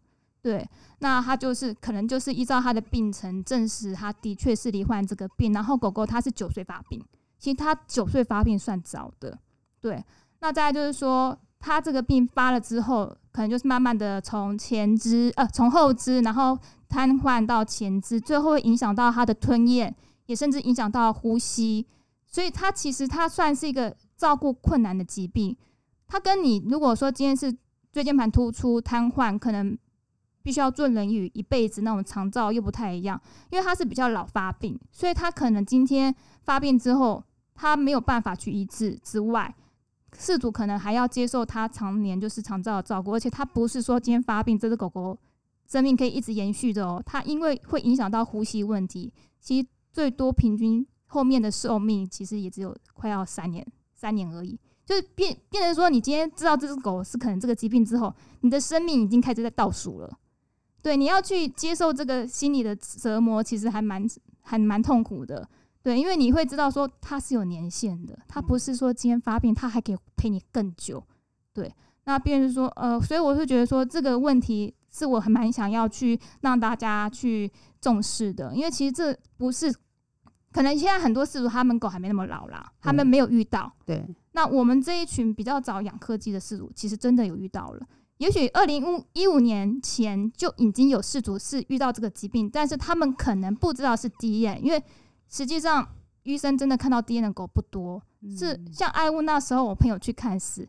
对，那他就是可能就是依照他的病程证实，他的确是罹患这个病。然后狗狗它是九岁发病，其实它九岁发病算早的。对，那再就是说，它这个病发了之后，可能就是慢慢的从前肢呃从后肢，然后瘫痪到前肢，最后会影响到它的吞咽，也甚至影响到呼吸。所以它其实它算是一个照顾困难的疾病。它跟你如果说今天是椎间盘突出瘫痪，可能。必须要做人与一辈子那种长照又不太一样，因为他是比较老发病，所以他可能今天发病之后，他没有办法去医治之外，饲主可能还要接受他常年就是长照的照顾，而且他不是说今天发病这只狗狗生命可以一直延续的哦，他因为会影响到呼吸问题，其实最多平均后面的寿命其实也只有快要三年，三年而已，就是变变成说你今天知道这只狗是可能这个疾病之后，你的生命已经开始在倒数了。对，你要去接受这个心理的折磨，其实还蛮还蛮痛苦的。对，因为你会知道说它是有年限的，它不是说今天发病，它还可以陪你更久。对，那便是说，呃，所以我是觉得说这个问题是我还蛮想要去让大家去重视的，因为其实这不是可能现在很多饲主他们狗还没那么老啦，他们没有遇到。对，那我们这一群比较早养柯基的饲主，其实真的有遇到了。也许二零一五年前就已经有氏族是遇到这个疾病，但是他们可能不知道是 DM，因为实际上医生真的看到 DM 的狗不多。是像爱物那时候，我朋友去看时，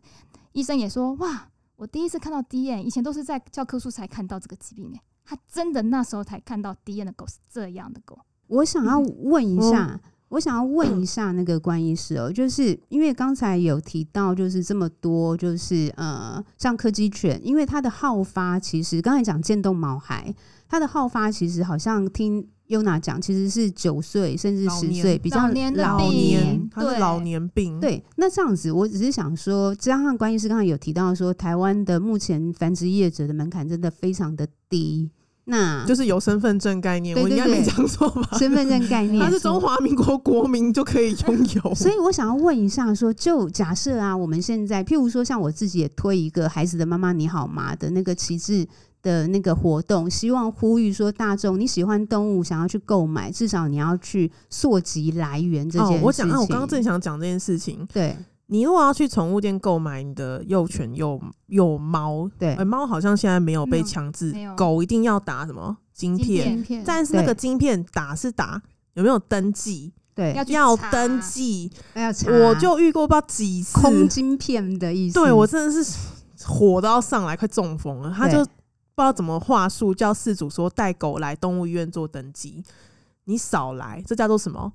医生也说：“哇，我第一次看到 DM，以前都是在教科书才看到这个疾病诶，他真的那时候才看到 DM 的狗是这样的狗。”我想要问一下。嗯我想要问一下那个关医师哦，就是因为刚才有提到，就是这么多，就是呃，像柯基犬，因为它的好发，其实刚才讲渐冻毛孩，它的好发其实好像听 Yona 讲，其实是九岁甚至十岁，比较老年，老年，它是老年病。对，那这样子，我只是想说，加上关医师刚才有提到说，台湾的目前繁殖业者的门槛真的非常的低。那就是有身份证概念，我应该没讲错吧？身份证概念，[laughs] 它是中华民国国民就可以拥有。[laughs] 所以我想要问一下说，说就假设啊，我们现在譬如说，像我自己也推一个孩子的妈妈你好吗的那个旗帜的那个活动，希望呼吁说大众你喜欢动物，想要去购买，至少你要去溯及来源这件事情。哦、我讲啊，我刚刚正想讲这件事情，对。你如果要去宠物店购买你的幼犬、幼幼猫，对，猫好像现在没有被强制，狗一定要打什么晶片？但是那个晶片打是打有没有登记？对，要登记，要查。我就遇过不知道几次空晶片的意思。对，我真的是火都要上来，快中风了。他就不知道怎么话术，叫事主说带狗来动物医院做登记，你少来，这叫做什么？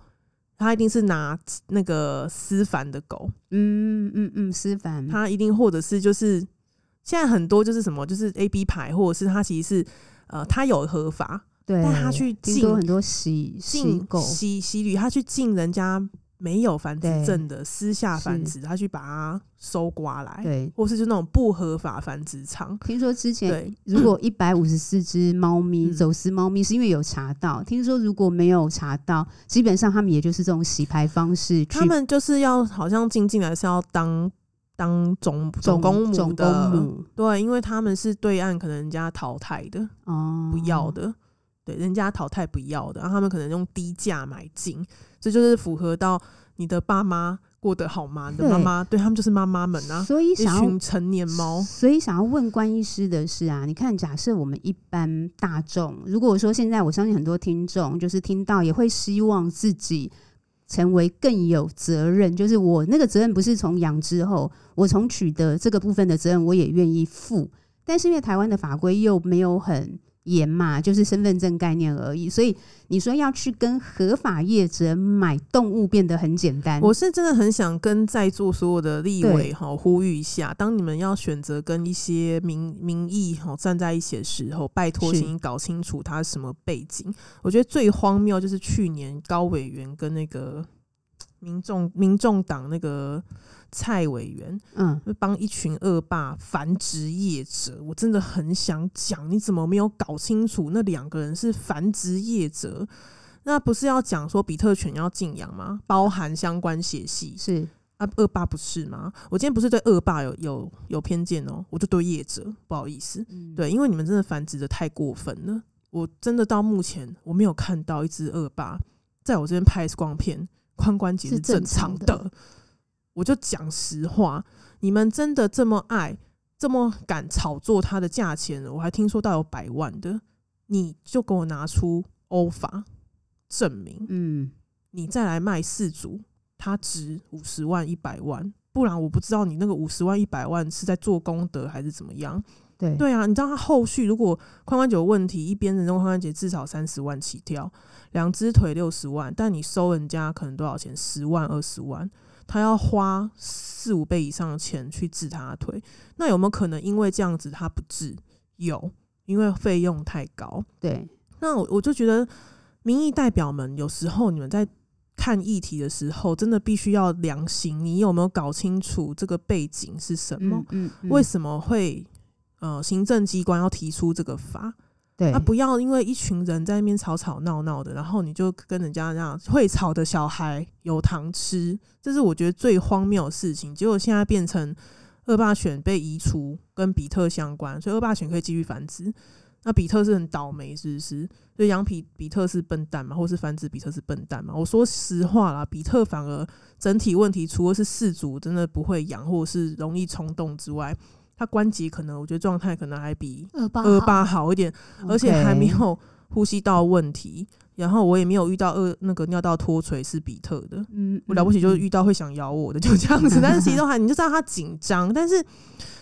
他一定是拿那个思凡的狗，嗯嗯嗯，思凡，他一定或者是就是现在很多就是什么，就是 A B 牌，或者是他其实是呃，他有合法，对，但他去进很多吸进洗洗履，他去进人家。没有繁殖证的私下繁殖，他去把它收刮来，对，或是就那种不合法繁殖场。听说之前如果一百五十四只猫咪走私猫咪，是因为有查到。听说如果没有查到，基本上他们也就是这种洗牌方式。他们就是要好像进进来是要当当总总公母的，对，因为他们是对岸可能人家淘汰的哦，不要的，对，人家淘汰不要的，然后他们可能用低价买进。这就是符合到你的爸妈过得好吗？你的妈妈对他们就是妈妈们啊，所以想要一群成年猫。所以想要问关医师的是啊，你看，假设我们一般大众，如果说现在我相信很多听众就是听到也会希望自己成为更有责任，就是我那个责任不是从养之后，我从取得这个部分的责任我也愿意负，但是因为台湾的法规又没有很。严嘛，就是身份证概念而已。所以你说要去跟合法业者买动物变得很简单。我是真的很想跟在座所有的立委哈呼吁一下，当你们要选择跟一些民民意哈站在一起的时候，拜托请你搞清楚他是什么背景。我觉得最荒谬就是去年高委员跟那个民众民众党那个。蔡委员，嗯，帮一群恶霸繁殖业者，我真的很想讲，你怎么没有搞清楚那两个人是繁殖业者？那不是要讲说比特犬要禁养吗？包含相关血系，是啊，恶霸不是吗？我今天不是对恶霸有有有偏见哦，我就对业者不好意思。嗯、对，因为你们真的繁殖的太过分了，我真的到目前我没有看到一只恶霸在我这边拍光片，髋关节是正常的。我就讲实话，你们真的这么爱，这么敢炒作它的价钱？我还听说到有百万的，你就给我拿出欧法证明，嗯，你再来卖四组。它值五十万、一百万，不然我不知道你那个五十万、一百万是在做功德还是怎么样。对对啊，你知道他后续如果髋关节有问题，一边人工髋关节至少三十万起跳，两只腿六十万，但你收人家可能多少钱？十万、二十万，他要花四五倍以上的钱去治他的腿，那有没有可能因为这样子他不治？有，因为费用太高。对，那我我就觉得民意代表们有时候你们在。看议题的时候，真的必须要良心。你有没有搞清楚这个背景是什么？嗯嗯嗯、为什么会呃行政机关要提出这个法？对，那、不要因为一群人在那边吵吵闹闹的，然后你就跟人家那样会吵的小孩有糖吃，这是我觉得最荒谬的事情。结果现在变成恶霸犬被移除，跟比特相关，所以恶霸犬可以继续繁殖。那比特是很倒霉，是不是？所以养比比特是笨蛋嘛，或是繁殖比特是笨蛋嘛？我说实话啦，比特反而整体问题，除了是饲主真的不会养，或者是容易冲动之外，它关节可能我觉得状态可能还比二八二八好一点，而且还没有呼吸道问题。然后我也没有遇到二那个尿道脱垂是比特的，嗯，我了不起就是遇到会想咬我的，就这样子。[laughs] 但是其实都还你就知道他紧张，但是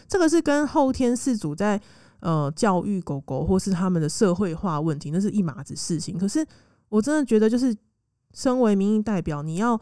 这个是跟后天饲主在。呃，教育狗狗或是他们的社会化问题，那是一码子事情。可是我真的觉得，就是身为民意代表，你要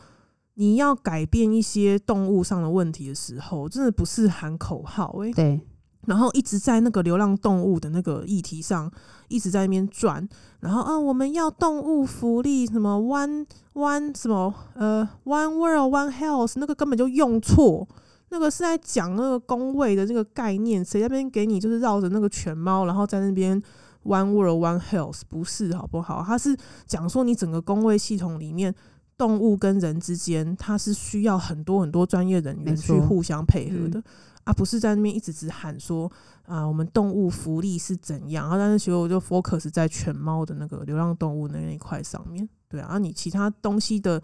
你要改变一些动物上的问题的时候，真的不是喊口号诶、欸。对。然后一直在那个流浪动物的那个议题上一直在那边转，然后啊，我们要动物福利，什么 one one 什么呃 one world one health，那个根本就用错。那个是在讲那个工位的这个概念，谁在那边给你就是绕着那个犬猫，然后在那边 One World One Health，不是好不好？他是讲说你整个工位系统里面，动物跟人之间，它是需要很多很多专业人员去互相配合的，啊，不是在那边一直只喊说啊，我们动物福利是怎样，然后但是其实我就 focus 在犬猫的那个流浪动物那一块上面，对啊，你其他东西的。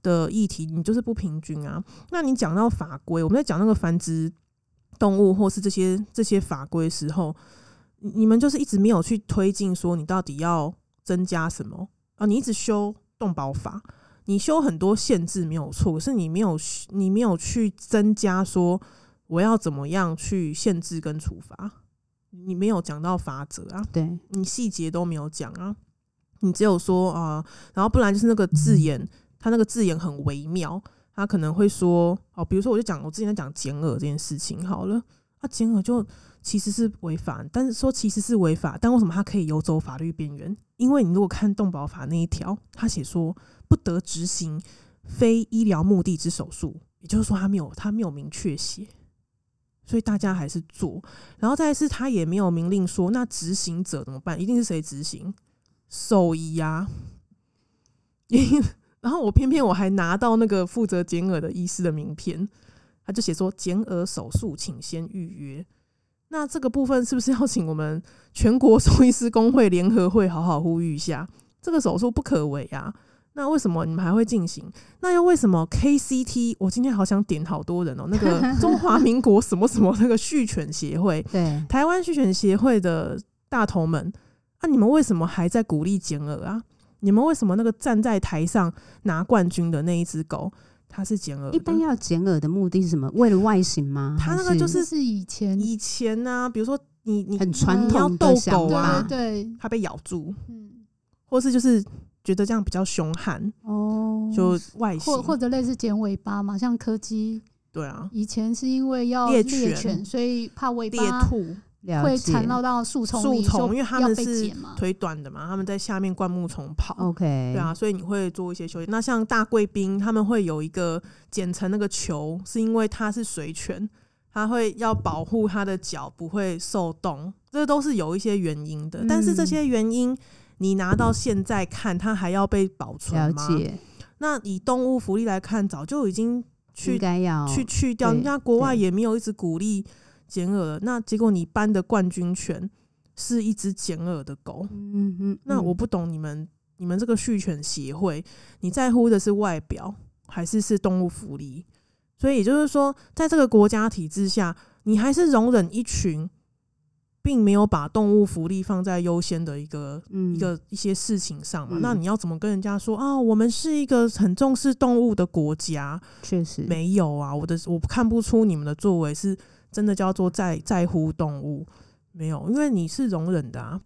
的议题，你就是不平均啊。那你讲到法规，我们在讲那个繁殖动物或是这些这些法规的时候，你们就是一直没有去推进，说你到底要增加什么啊？你一直修动保法，你修很多限制没有错，可是你没有你没有去增加说我要怎么样去限制跟处罚，你没有讲到法则啊？对，你细节都没有讲啊，你只有说啊，然后不然就是那个字眼。嗯他那个字眼很微妙，他可能会说哦，比如说我就讲我之前在讲减耳这件事情好了，啊，减耳就其实是违法，但是说其实是违法，但为什么他可以游走法律边缘？因为你如果看动保法那一条，他写说不得执行非医疗目的之手术，也就是说他没有他没有明确写，所以大家还是做，然后再是他也没有明令说那执行者怎么办？一定是谁执行？兽医呀，[laughs] 然后我偏偏我还拿到那个负责减耳的医师的名片，他就写说减耳手术请先预约。那这个部分是不是要请我们全国兽医师工会联合会好好呼吁一下？这个手术不可为啊！那为什么你们还会进行？那又为什么 KCT？我今天好想点好多人哦，那个 [laughs] 中华民国什么什么那个畜犬协会，对，台湾畜犬协会的大头们，那、啊、你们为什么还在鼓励剪耳啊？你们为什么那个站在台上拿冠军的那一只狗，它是剪耳？一般要剪耳的目的是什么？为了外形吗？[laughs] 它那个就是是以前以前呢、啊，比如说你你很传统的斗狗啊，对，它被咬住，嗯，或是就是觉得这样比较凶悍。哦，就外形。或或者类似剪尾巴嘛，像柯基，对啊，以前是因为要猎犬，犬，所以怕尾巴猎兔。会缠绕到树丛里，树丛，因为他们是腿短的嘛，他们在下面灌木丛跑。OK，对啊，所以你会做一些休息。那像大贵宾，他们会有一个剪成那个球，是因为它是水犬，它会要保护它的脚不会受冻，这都是有一些原因的。但是这些原因，你拿到现在看，它还要被保存吗？了解。那以动物福利来看，早就已经。去去去掉，人家国外也没有一直鼓励剪耳，那结果你颁的冠军犬是一只剪耳的狗，嗯嗯，嗯，那我不懂你们你们这个畜犬协会，你在乎的是外表还是是动物福利？所以也就是说，在这个国家体制下，你还是容忍一群。并没有把动物福利放在优先的一个、嗯、一个一些事情上嘛？嗯、那你要怎么跟人家说啊？我们是一个很重视动物的国家，确实没有啊。我的我看不出你们的作为是真的叫做在在乎动物，没有，因为你是容忍的啊。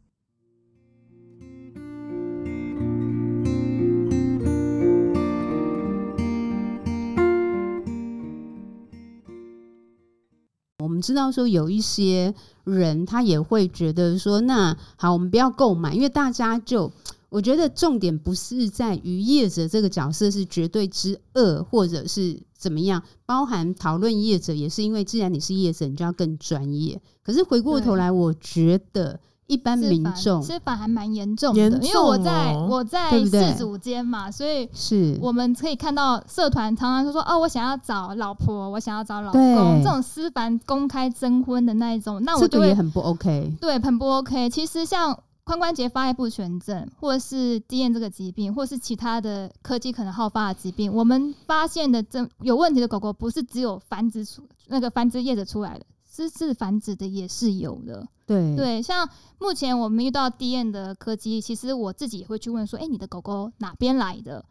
我们知道说有一些人他也会觉得说，那好，我们不要购买，因为大家就我觉得重点不是在于业者这个角色是绝对之恶，或者是怎么样，包含讨论业者也是因为既然你是业者，你就要更专业。可是回过头来，我觉得。一般民众司法还蛮严重的，因为我在我在饲主间嘛，所以是我们可以看到社团常常就说哦，我想要找老婆，我想要找老公，这种私繁公开征婚的那一种，那我就会也很不 OK，对，很不 OK。其实像髋关节发育不全症，或者是 DM 这个疾病，或是其他的科技可能好发的疾病，我们发现的这有问题的狗狗，不是只有繁殖出那个繁殖业者出来的。私自繁殖的也是有的，对对，像目前我们遇到 DM 的柯基，其实我自己也会去问说，哎、欸，你的狗狗哪边来的？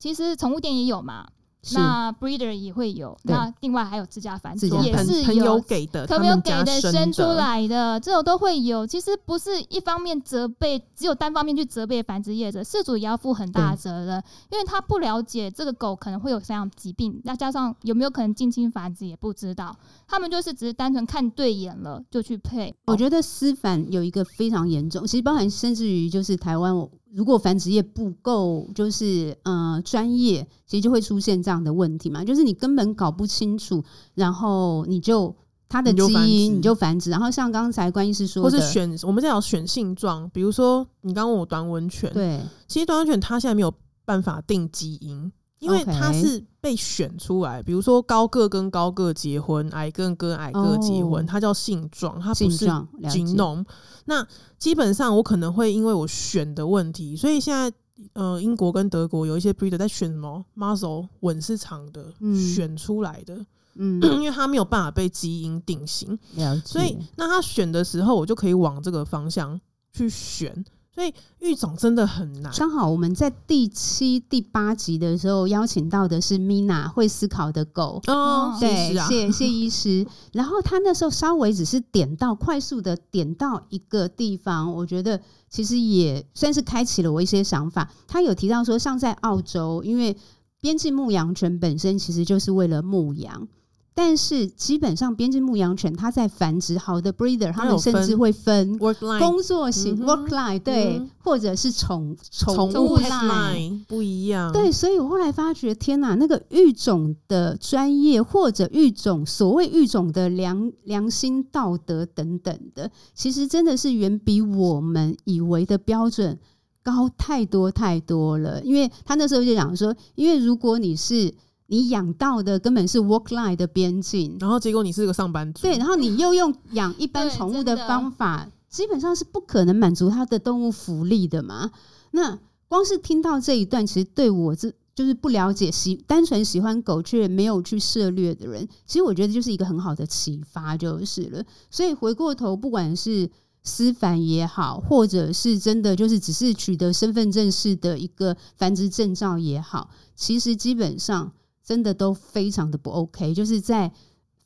其实宠物店也有嘛。那 breeder 也会有，那另外还有自家繁殖也是朋友给的，朋友给的生出来的，这种都会有。其实不是一方面责备，只有单方面去责备繁殖业者，饲主也要负很大的责任，因为他不了解这个狗可能会有什么样疾病，那加上有没有可能近亲繁殖也不知道，他们就是只是单纯看对眼了就去配。我觉得私繁有一个非常严重，其实包含甚至于就是台湾我。如果繁殖业不够，就是呃专业，其实就会出现这样的问题嘛。就是你根本搞不清楚，然后你就它的基因你就繁殖，然后像刚才关医师说的，或是选我们在讲选性状，比如说你刚刚问我短吻犬，对，其实短吻犬它现在没有办法定基因。因为他是被选出来，比如说高个跟高个结婚，矮个跟矮个结婚，它叫性状，它不是 genome。那基本上我可能会因为我选的问题，所以现在呃英国跟德国有一些 breeder 在选什么？Muzzle 吻是长的，选出来的，嗯，[clears throat] 因为它没有办法被基因定型，所以那他选的时候，我就可以往这个方向去选。所以育种真的很难。刚好我们在第七、第八集的时候邀请到的是 Mina 会思考的狗哦，对，谢谢医师。[laughs] 然后他那时候稍微只是点到快速的点到一个地方，我觉得其实也算是开启了我一些想法。他有提到说，像在澳洲，因为边境牧羊犬本身其实就是为了牧羊。但是基本上，边境牧羊犬它在繁殖好的 breeder，它们甚至会分工作型 work line，对，或者是宠宠物 line 不一样。对，所以我后来发觉，天哪，那个育种的专业或者育种所谓育种的良良心道德等等的，其实真的是远比我们以为的标准高太多太多了。因为他那时候就讲说，因为如果你是你养到的根本是 work life 的边境，然后结果你是个上班族，对，然后你又用养一般宠物的方法，基本上是不可能满足它的动物福利的嘛。那光是听到这一段，其实对我这就是不了解喜单纯喜欢狗却没有去涉猎的人，其实我觉得就是一个很好的启发就是了。所以回过头，不管是私繁也好，或者是真的就是只是取得身份证式的一个繁殖证照也好，其实基本上。真的都非常的不 OK，就是在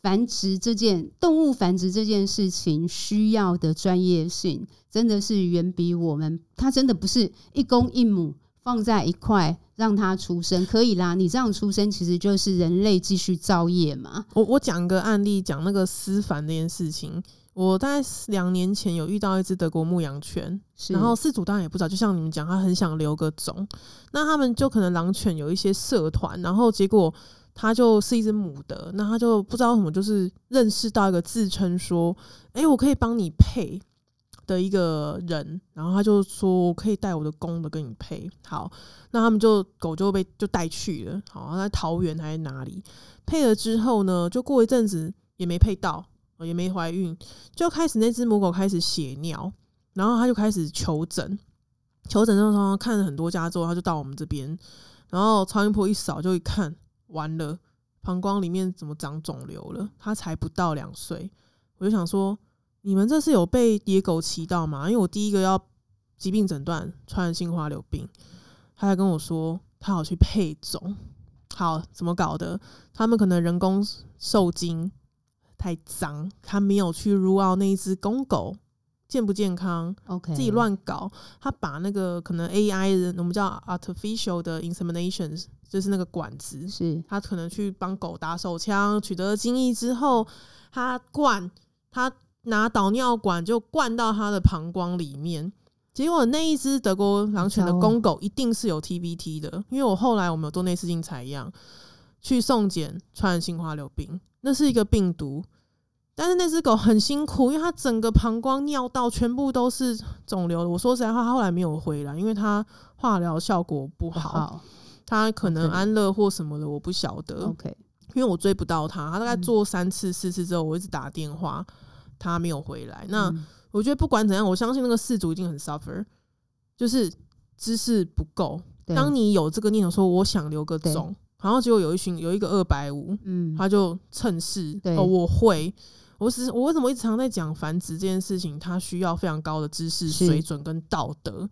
繁殖这件动物繁殖这件事情需要的专业性，真的是远比我们。它真的不是一公一母放在一块让它出生可以啦，你这样出生其实就是人类继续造业嘛。我我讲个案例，讲那个私繁这件事情。我大概两年前有遇到一只德国牧羊犬，然后饲主当然也不知道，就像你们讲，他很想留个种，那他们就可能狼犬有一些社团，然后结果他就是一只母的，那他就不知道什么，就是认识到一个自称说，哎、欸，我可以帮你配，的一个人，然后他就说我可以带我的公的跟你配。好，那他们就狗就被就带去了。好，在桃园还是哪里配了之后呢？就过一阵子也没配到，也没怀孕，就开始那只母狗开始血尿，然后他就开始求诊。求诊的时候看了很多家之后，他就到我们这边，然后超音波一扫就一看，完了，膀胱里面怎么长肿瘤了？他才不到两岁，我就想说。你们这是有被野狗骑到吗？因为我第一个要疾病诊断，传染性花柳病，他还跟我说他好去配种，好，怎么搞的？他们可能人工受精太脏，他没有去 rule out 那一只公狗健不健康，OK，自己乱搞，他把那个可能 AI 的我们叫 artificial 的 insemination，就是那个管子，是。他可能去帮狗打手枪，取得了精液之后，他灌他。拿导尿管就灌到他的膀胱里面，结果那一只德国狼犬的公狗一定是有 TBT 的，因为我后来我们有做内视镜采样，去送检传染性花柳病，那是一个病毒，但是那只狗很辛苦，因为它整个膀胱尿道全部都是肿瘤。我说实在话，它后来没有回来，因为它化疗效果不好，它可能安乐或什么的，我不晓得。OK，因为我追不到它，它大概做三次四次之后，我一直打电话。它没有回来，那我觉得不管怎样，我相信那个事主一定很 suffer，就是知识不够。当你有这个念头说我想留个种，然后结果有一群有一个二百五，嗯，他就趁势哦，我会，我是我为什么一直常在讲繁殖这件事情？它需要非常高的知识水准跟道德。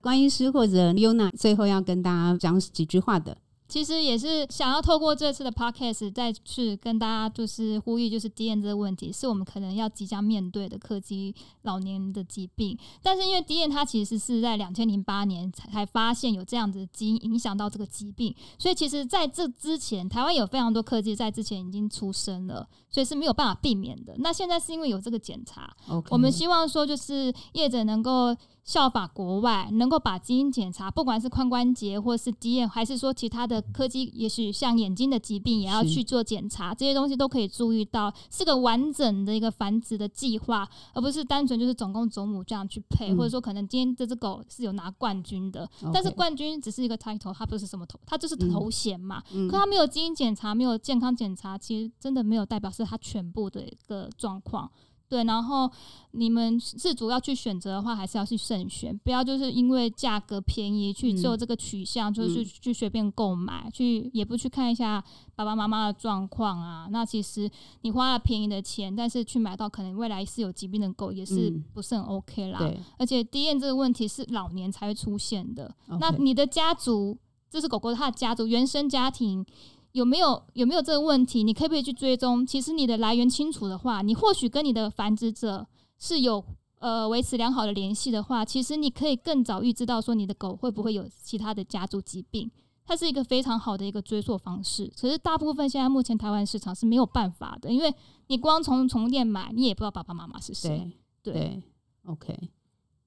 关于师或者 Yuna 最后要跟大家讲几句话的。其实也是想要透过这次的 podcast 再去跟大家就是呼吁，就是鼻炎这个问题是我们可能要即将面对的柯基老年的疾病。但是因为鼻炎它其实是在两千零八年才才发现有这样子的基因影响到这个疾病，所以其实在这之前，台湾有非常多柯基在之前已经出生了，所以是没有办法避免的。那现在是因为有这个检查.我们希望说就是业者能够。效法国外，能够把基因检查，不管是髋关节或是 DM，还是说其他的科技，也许像眼睛的疾病，也要去做检查，这些东西都可以注意到，是个完整的一个繁殖的计划，而不是单纯就是总共种母这样去配，嗯、或者说可能今天这只狗是有拿冠军的，嗯、但是冠军只是一个 title，它不是什么头，它就是头衔嘛，嗯、可它没有基因检查，没有健康检查，其实真的没有代表是它全部的一个状况。对，然后你们自主要去选择的话，还是要去慎选，不要就是因为价格便宜去做这个取向，嗯、就是去随便购买，去也不去看一下爸爸妈妈的状况啊。那其实你花了便宜的钱，但是去买到可能未来是有疾病的狗，也是不是很 OK 啦。嗯、而且鼻炎这个问题是老年才会出现的。那你的家族，这是狗狗它的家族原生家庭。有没有有没有这个问题？你可不可以去追踪？其实你的来源清楚的话，你或许跟你的繁殖者是有呃维持良好的联系的话，其实你可以更早预知到说你的狗会不会有其他的家族疾病。它是一个非常好的一个追溯方式。可是大部分现在目前台湾市场是没有办法的，因为你光从宠物店买，你也不知道爸爸妈妈是谁。对，对，OK。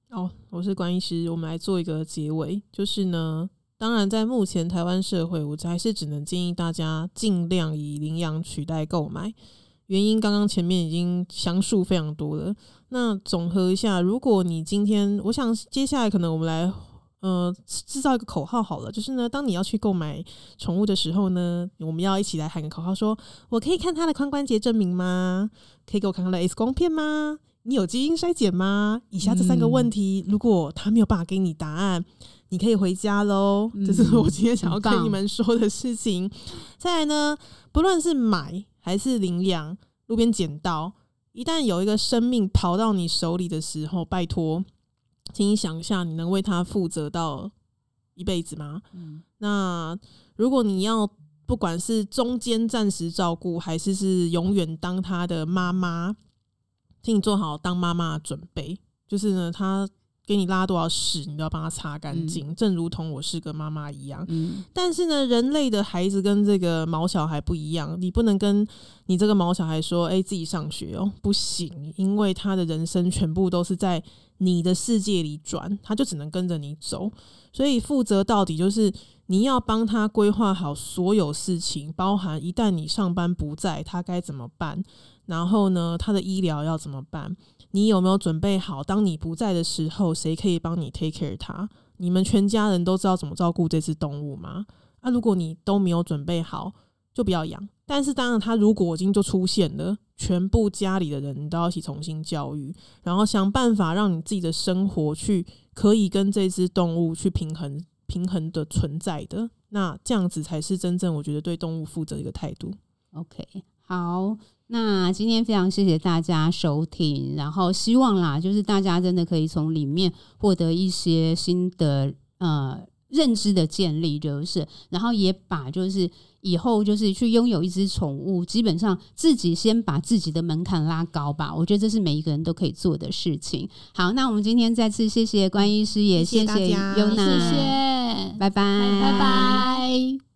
哦，我是关医师，我们来做一个结尾，就是呢。当然，在目前台湾社会，我还是只能建议大家尽量以领养取代购买。原因刚刚前面已经详述非常多了。那总和一下，如果你今天，我想接下来可能我们来呃制造一个口号好了，就是呢，当你要去购买宠物的时候呢，我们要一起来喊个口号说，说我可以看他的髋关节证明吗？可以给我看看的 X 光片吗？你有基因筛检吗？以下这三个问题，嗯、如果他没有办法给你答案。你可以回家喽，嗯、这是我今天想要跟你们说的事情。再来呢，不论是买还是领养，路边捡到，一旦有一个生命跑到你手里的时候，拜托，请你想一下，你能为他负责到一辈子吗？嗯、那如果你要不管是中间暂时照顾，还是是永远当他的妈妈，请你做好当妈妈的准备。就是呢，他。给你拉多少屎，你都要帮他擦干净，嗯、正如同我是个妈妈一样。嗯、但是呢，人类的孩子跟这个毛小孩不一样，你不能跟你这个毛小孩说：“哎、欸，自己上学哦，不行，因为他的人生全部都是在你的世界里转，他就只能跟着你走。所以负责到底就是你要帮他规划好所有事情，包含一旦你上班不在，他该怎么办？然后呢，他的医疗要怎么办？”你有没有准备好？当你不在的时候，谁可以帮你 take care 它？你们全家人都知道怎么照顾这只动物吗？那、啊、如果你都没有准备好，就不要养。但是当然，它如果已经就出现了，全部家里的人都要一起重新教育，然后想办法让你自己的生活去可以跟这只动物去平衡、平衡的存在的。那这样子才是真正我觉得对动物负责的一个态度。OK，好。那今天非常谢谢大家收听，然后希望啦，就是大家真的可以从里面获得一些新的呃认知的建立，就是，然后也把就是以后就是去拥有一只宠物，基本上自己先把自己的门槛拉高吧，我觉得这是每一个人都可以做的事情。好，那我们今天再次谢谢关医师，也谢谢优娜，谢谢，拜拜，拜拜。